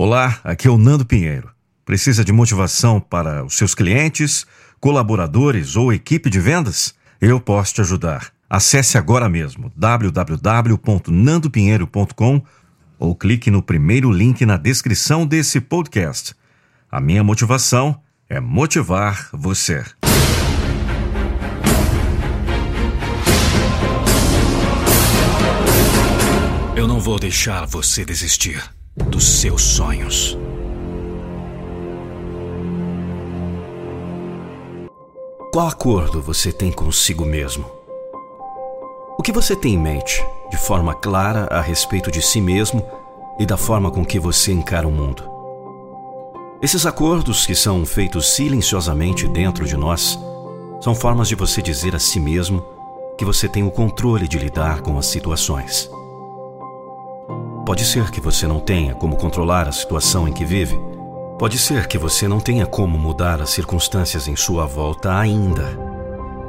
Olá, aqui é o Nando Pinheiro. Precisa de motivação para os seus clientes, colaboradores ou equipe de vendas? Eu posso te ajudar. Acesse agora mesmo www.nandopinheiro.com ou clique no primeiro link na descrição desse podcast. A minha motivação é motivar você. Eu não vou deixar você desistir dos seus sonhos. Qual acordo você tem consigo mesmo? O que você tem em mente, de forma clara, a respeito de si mesmo e da forma com que você encara o mundo? Esses acordos, que são feitos silenciosamente dentro de nós, são formas de você dizer a si mesmo que você tem o controle de lidar com as situações. Pode ser que você não tenha como controlar a situação em que vive. Pode ser que você não tenha como mudar as circunstâncias em sua volta ainda.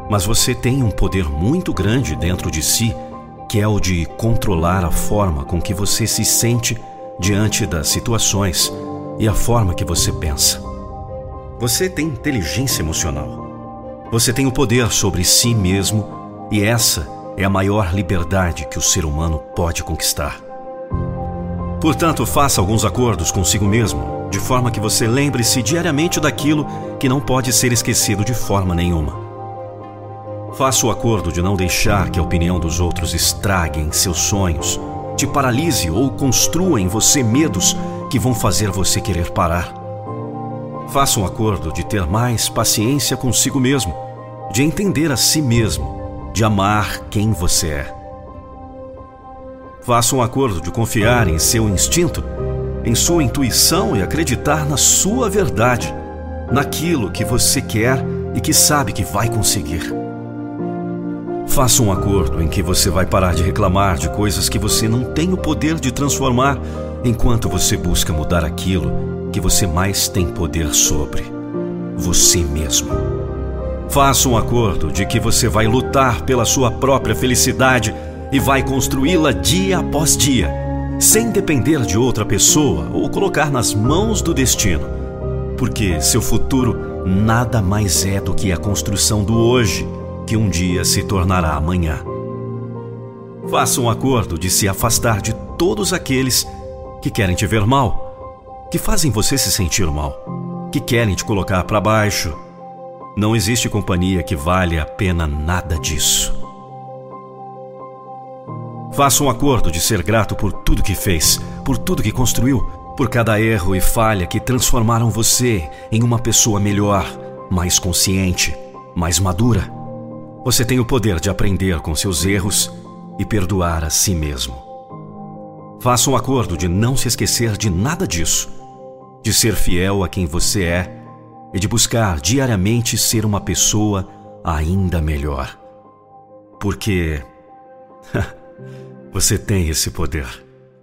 Mas você tem um poder muito grande dentro de si, que é o de controlar a forma com que você se sente diante das situações e a forma que você pensa. Você tem inteligência emocional. Você tem o poder sobre si mesmo e essa é a maior liberdade que o ser humano pode conquistar. Portanto, faça alguns acordos consigo mesmo, de forma que você lembre-se diariamente daquilo que não pode ser esquecido de forma nenhuma. Faça o acordo de não deixar que a opinião dos outros estraguem seus sonhos, te paralise ou construa em você medos que vão fazer você querer parar. Faça um acordo de ter mais paciência consigo mesmo, de entender a si mesmo, de amar quem você é. Faça um acordo de confiar em seu instinto, em sua intuição e acreditar na sua verdade, naquilo que você quer e que sabe que vai conseguir. Faça um acordo em que você vai parar de reclamar de coisas que você não tem o poder de transformar, enquanto você busca mudar aquilo que você mais tem poder sobre você mesmo. Faça um acordo de que você vai lutar pela sua própria felicidade e vai construí-la dia após dia, sem depender de outra pessoa ou colocar nas mãos do destino. Porque seu futuro nada mais é do que a construção do hoje, que um dia se tornará amanhã. Faça um acordo de se afastar de todos aqueles que querem te ver mal, que fazem você se sentir mal, que querem te colocar para baixo. Não existe companhia que vale a pena nada disso. Faça um acordo de ser grato por tudo que fez, por tudo que construiu, por cada erro e falha que transformaram você em uma pessoa melhor, mais consciente, mais madura. Você tem o poder de aprender com seus erros e perdoar a si mesmo. Faça um acordo de não se esquecer de nada disso, de ser fiel a quem você é e de buscar diariamente ser uma pessoa ainda melhor. Porque Você tem esse poder.